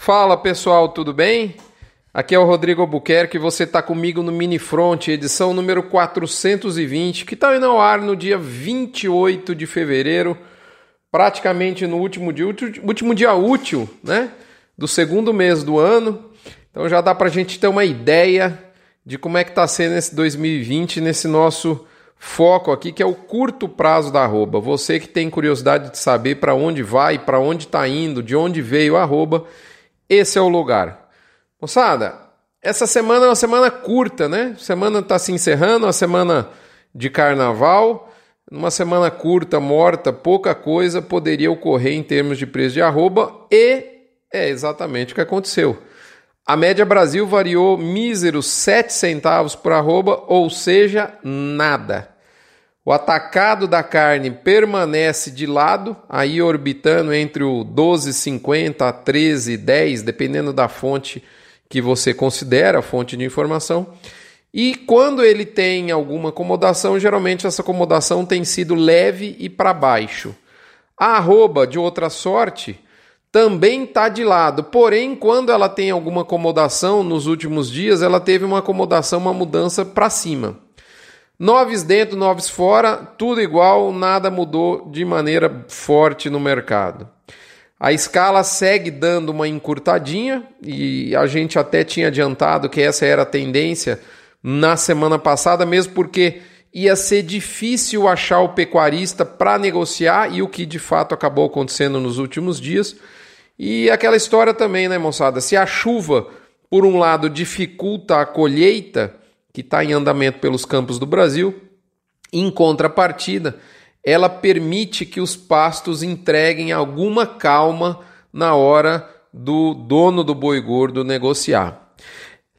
Fala pessoal, tudo bem? Aqui é o Rodrigo Albuquerque, você está comigo no Mini Front, edição número 420, que está indo ao ar no dia 28 de fevereiro, praticamente no último dia, último dia útil, né? Do segundo mês do ano. Então já dá para a gente ter uma ideia de como é que está sendo esse 2020 nesse nosso foco aqui, que é o curto prazo da arroba. Você que tem curiosidade de saber para onde vai, para onde está indo, de onde veio a arroba, esse é o lugar. Moçada, essa semana é uma semana curta, né? Semana está se encerrando, uma semana de carnaval. Numa semana curta, morta, pouca coisa poderia ocorrer em termos de preço de arroba e é exatamente o que aconteceu. A média Brasil variou míseros 7 centavos por arroba, ou seja, nada. O atacado da carne permanece de lado, aí orbitando entre o 12,50 a 13,10, dependendo da fonte que você considera a fonte de informação. E quando ele tem alguma acomodação, geralmente essa acomodação tem sido leve e para baixo. A arroba, de outra sorte, também está de lado. Porém, quando ela tem alguma acomodação nos últimos dias, ela teve uma acomodação, uma mudança para cima. Noves dentro, noves fora, tudo igual, nada mudou de maneira forte no mercado. A escala segue dando uma encurtadinha e a gente até tinha adiantado que essa era a tendência na semana passada, mesmo porque ia ser difícil achar o pecuarista para negociar e o que de fato acabou acontecendo nos últimos dias. E aquela história também, né, moçada? Se a chuva, por um lado, dificulta a colheita, que está em andamento pelos campos do Brasil. Em contrapartida, ela permite que os pastos entreguem alguma calma na hora do dono do boi gordo negociar.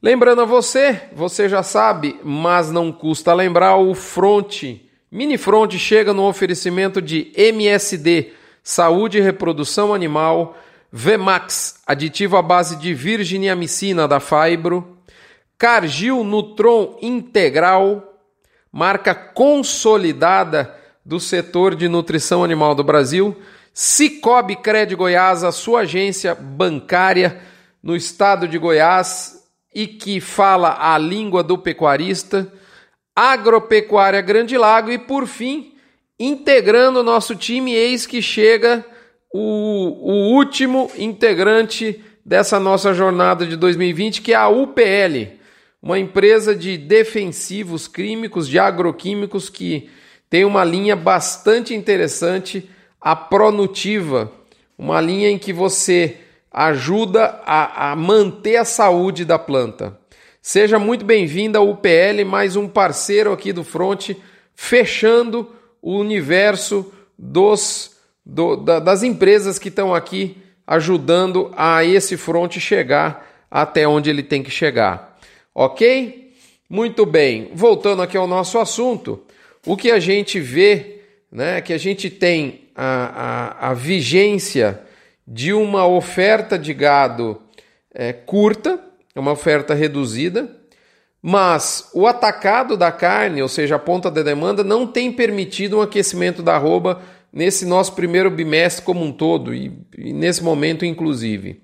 Lembrando a você, você já sabe, mas não custa lembrar, o Front, Mini Front chega no oferecimento de MSD, Saúde e Reprodução Animal, Vmax, aditivo à base de virginiamicina da Fibro, Cargill Nutron Integral, marca consolidada do setor de nutrição animal do Brasil. Cicobi Cred Goiás, a sua agência bancária no estado de Goiás e que fala a língua do pecuarista. Agropecuária Grande Lago e, por fim, integrando o nosso time, eis que chega o, o último integrante dessa nossa jornada de 2020, que é a UPL uma empresa de defensivos químicos, de agroquímicos que tem uma linha bastante interessante, a Pronutiva, uma linha em que você ajuda a, a manter a saúde da planta. Seja muito bem-vinda ao UPL, mais um parceiro aqui do Front, fechando o universo dos, do, da, das empresas que estão aqui ajudando a esse front chegar até onde ele tem que chegar. Ok? Muito bem. Voltando aqui ao nosso assunto, o que a gente vê, né, que a gente tem a, a, a vigência de uma oferta de gado é, curta, uma oferta reduzida, mas o atacado da carne, ou seja, a ponta da demanda, não tem permitido um aquecimento da arroba nesse nosso primeiro bimestre como um todo e, e nesse momento inclusive.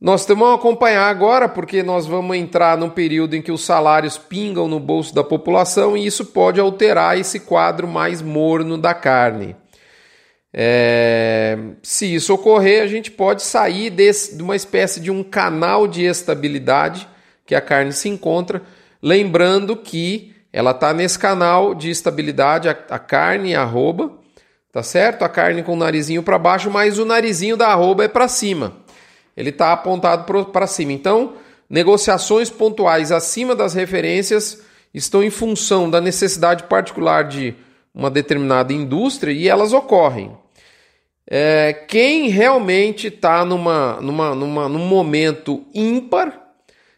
Nós temos a acompanhar agora, porque nós vamos entrar num período em que os salários pingam no bolso da população e isso pode alterar esse quadro mais morno da carne. É, se isso ocorrer, a gente pode sair desse, de uma espécie de um canal de estabilidade que a carne se encontra, lembrando que ela está nesse canal de estabilidade, a, a carne, a arroba, tá certo? A carne com o narizinho para baixo, mas o narizinho da arroba é para cima ele está apontado para cima. Então, negociações pontuais acima das referências estão em função da necessidade particular de uma determinada indústria e elas ocorrem. É, quem realmente está numa, numa, numa, num momento ímpar,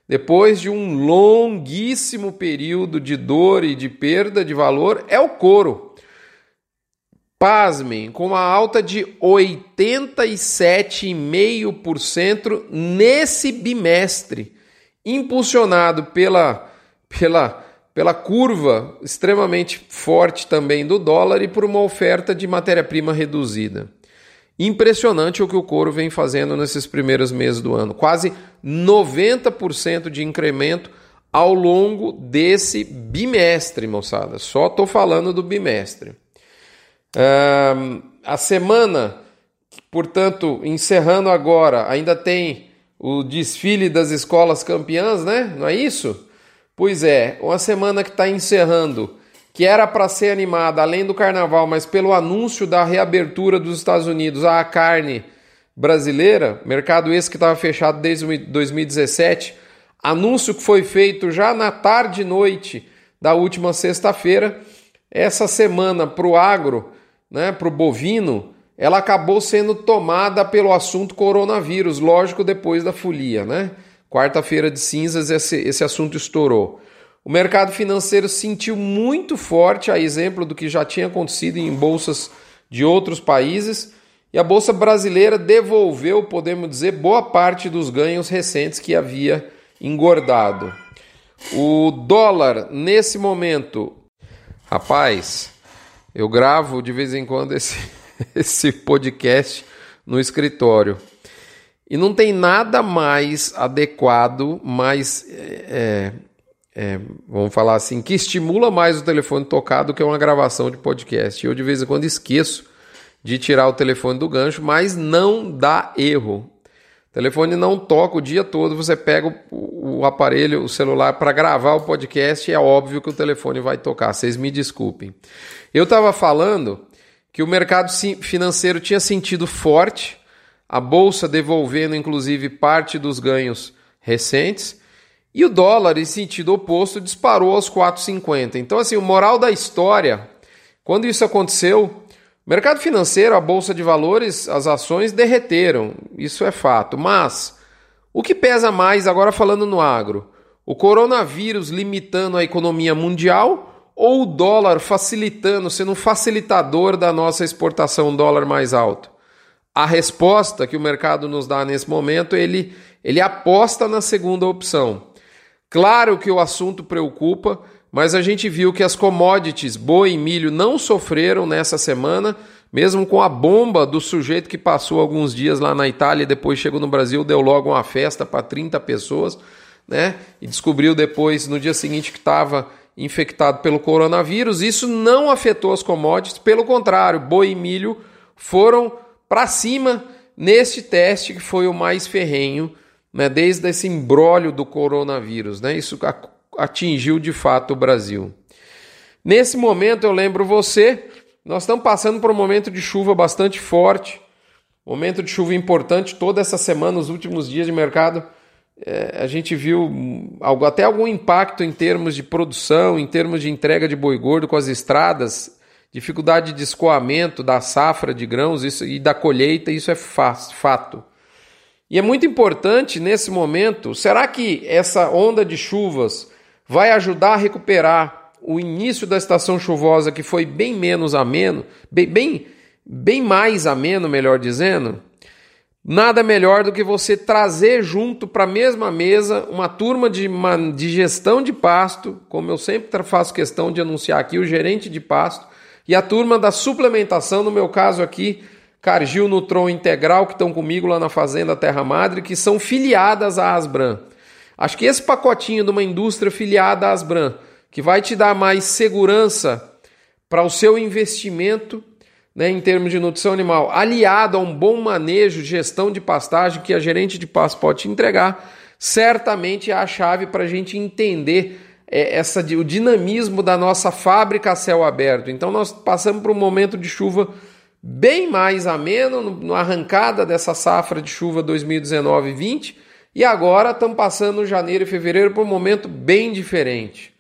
depois de um longuíssimo período de dor e de perda de valor, é o couro. Pasmem, com uma alta de 87,5% nesse bimestre, impulsionado pela, pela, pela curva extremamente forte também do dólar e por uma oferta de matéria-prima reduzida. Impressionante o que o couro vem fazendo nesses primeiros meses do ano. Quase 90% de incremento ao longo desse bimestre, moçada. Só estou falando do bimestre. A semana, portanto, encerrando agora, ainda tem o desfile das escolas campeãs, né? Não é isso? Pois é, uma semana que está encerrando, que era para ser animada além do carnaval, mas pelo anúncio da reabertura dos Estados Unidos à carne brasileira, mercado esse que estava fechado desde 2017, anúncio que foi feito já na tarde e noite da última sexta-feira. Essa semana para o agro, né, para o bovino, ela acabou sendo tomada pelo assunto coronavírus, lógico, depois da folia, né? Quarta-feira de cinzas, esse, esse assunto estourou. O mercado financeiro sentiu muito forte, a exemplo do que já tinha acontecido em bolsas de outros países, e a bolsa brasileira devolveu, podemos dizer, boa parte dos ganhos recentes que havia engordado. O dólar, nesse momento, rapaz, eu gravo de vez em quando esse, esse podcast no escritório. E não tem nada mais adequado, mais, é, é, vamos falar assim, que estimula mais o telefone tocar do que uma gravação de podcast. Eu de vez em quando esqueço de tirar o telefone do gancho, mas não dá erro. O telefone não toca o dia todo, você pega o, o aparelho, o celular para gravar o podcast, é óbvio que o telefone vai tocar. Vocês me desculpem. Eu estava falando que o mercado financeiro tinha sentido forte a bolsa devolvendo inclusive parte dos ganhos recentes, e o dólar, em sentido oposto, disparou aos 4,50. Então, assim, o moral da história, quando isso aconteceu, mercado financeiro, a bolsa de valores, as ações derreteram, isso é fato. Mas o que pesa mais, agora falando no agro, o coronavírus limitando a economia mundial ou o dólar facilitando, sendo um facilitador da nossa exportação, dólar mais alto? a resposta que o mercado nos dá nesse momento, ele, ele aposta na segunda opção. Claro que o assunto preocupa, mas a gente viu que as commodities boi e milho não sofreram nessa semana, mesmo com a bomba do sujeito que passou alguns dias lá na Itália e depois chegou no Brasil, deu logo uma festa para 30 pessoas, né? E descobriu depois, no dia seguinte, que estava infectado pelo coronavírus. Isso não afetou as commodities, pelo contrário, boi e milho foram para cima neste teste que foi o mais ferrenho, né, desde esse embrólio do coronavírus. Né, isso atingiu de fato o Brasil. Nesse momento, eu lembro você, nós estamos passando por um momento de chuva bastante forte, momento de chuva importante toda essa semana, os últimos dias de mercado. É, a gente viu algo, até algum impacto em termos de produção, em termos de entrega de boi gordo com as estradas dificuldade de escoamento da safra de grãos isso, e da colheita, isso é fato. E é muito importante nesse momento, será que essa onda de chuvas vai ajudar a recuperar o início da estação chuvosa que foi bem menos ameno, bem, bem, bem mais ameno, melhor dizendo? Nada melhor do que você trazer junto para a mesma mesa uma turma de, uma, de gestão de pasto, como eu sempre faço questão de anunciar aqui, o gerente de pasto, e a turma da suplementação, no meu caso aqui, Cargill Nutron Integral, que estão comigo lá na Fazenda Terra Madre, que são filiadas à Asbran. Acho que esse pacotinho de uma indústria filiada à Asbran, que vai te dar mais segurança para o seu investimento né, em termos de nutrição animal, aliado a um bom manejo, gestão de pastagem que a gerente de pasto pode te entregar, certamente é a chave para a gente entender é, essa, o dinamismo da nossa fábrica a céu aberto. Então nós passamos por um momento de chuva bem mais ameno na arrancada dessa safra de chuva 2019-20 e agora estamos passando janeiro e fevereiro por um momento bem diferente.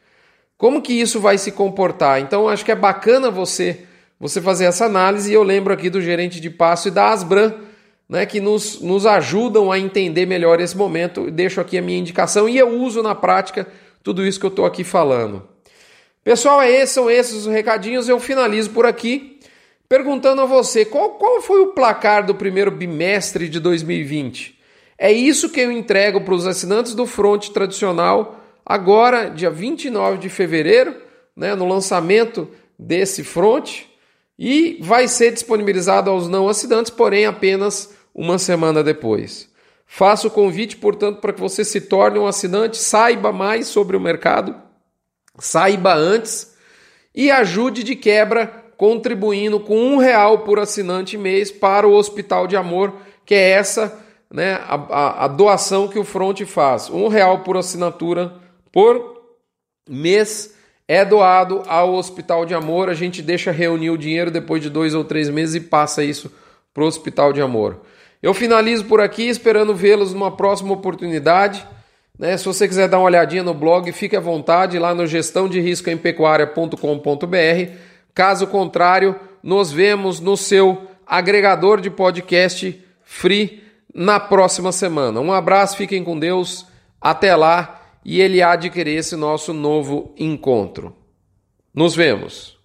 Como que isso vai se comportar? Então acho que é bacana você você fazer essa análise e eu lembro aqui do gerente de passo e da Asbran, né, que nos, nos ajudam a entender melhor esse momento. Deixo aqui a minha indicação e eu uso na prática tudo isso que eu estou aqui falando. Pessoal, é esse, são esses os recadinhos. Eu finalizo por aqui perguntando a você qual, qual foi o placar do primeiro bimestre de 2020. É isso que eu entrego para os assinantes do Front tradicional agora, dia 29 de fevereiro, né, no lançamento desse Front. e vai ser disponibilizado aos não assinantes, porém apenas uma semana depois. Faço o convite, portanto, para que você se torne um assinante, saiba mais sobre o mercado, saiba antes e ajude de quebra contribuindo com um real por assinante mês para o Hospital de Amor, que é essa né, a, a, a doação que o Front faz. Um real por assinatura por mês é doado ao Hospital de Amor. A gente deixa reunir o dinheiro depois de dois ou três meses e passa isso para o Hospital de Amor. Eu finalizo por aqui, esperando vê-los numa próxima oportunidade. Né? Se você quiser dar uma olhadinha no blog, fique à vontade lá no gestão de risco em pecuária.com.br. Caso contrário, nos vemos no seu agregador de podcast free na próxima semana. Um abraço, fiquem com Deus, até lá e ele há de querer esse nosso novo encontro. Nos vemos.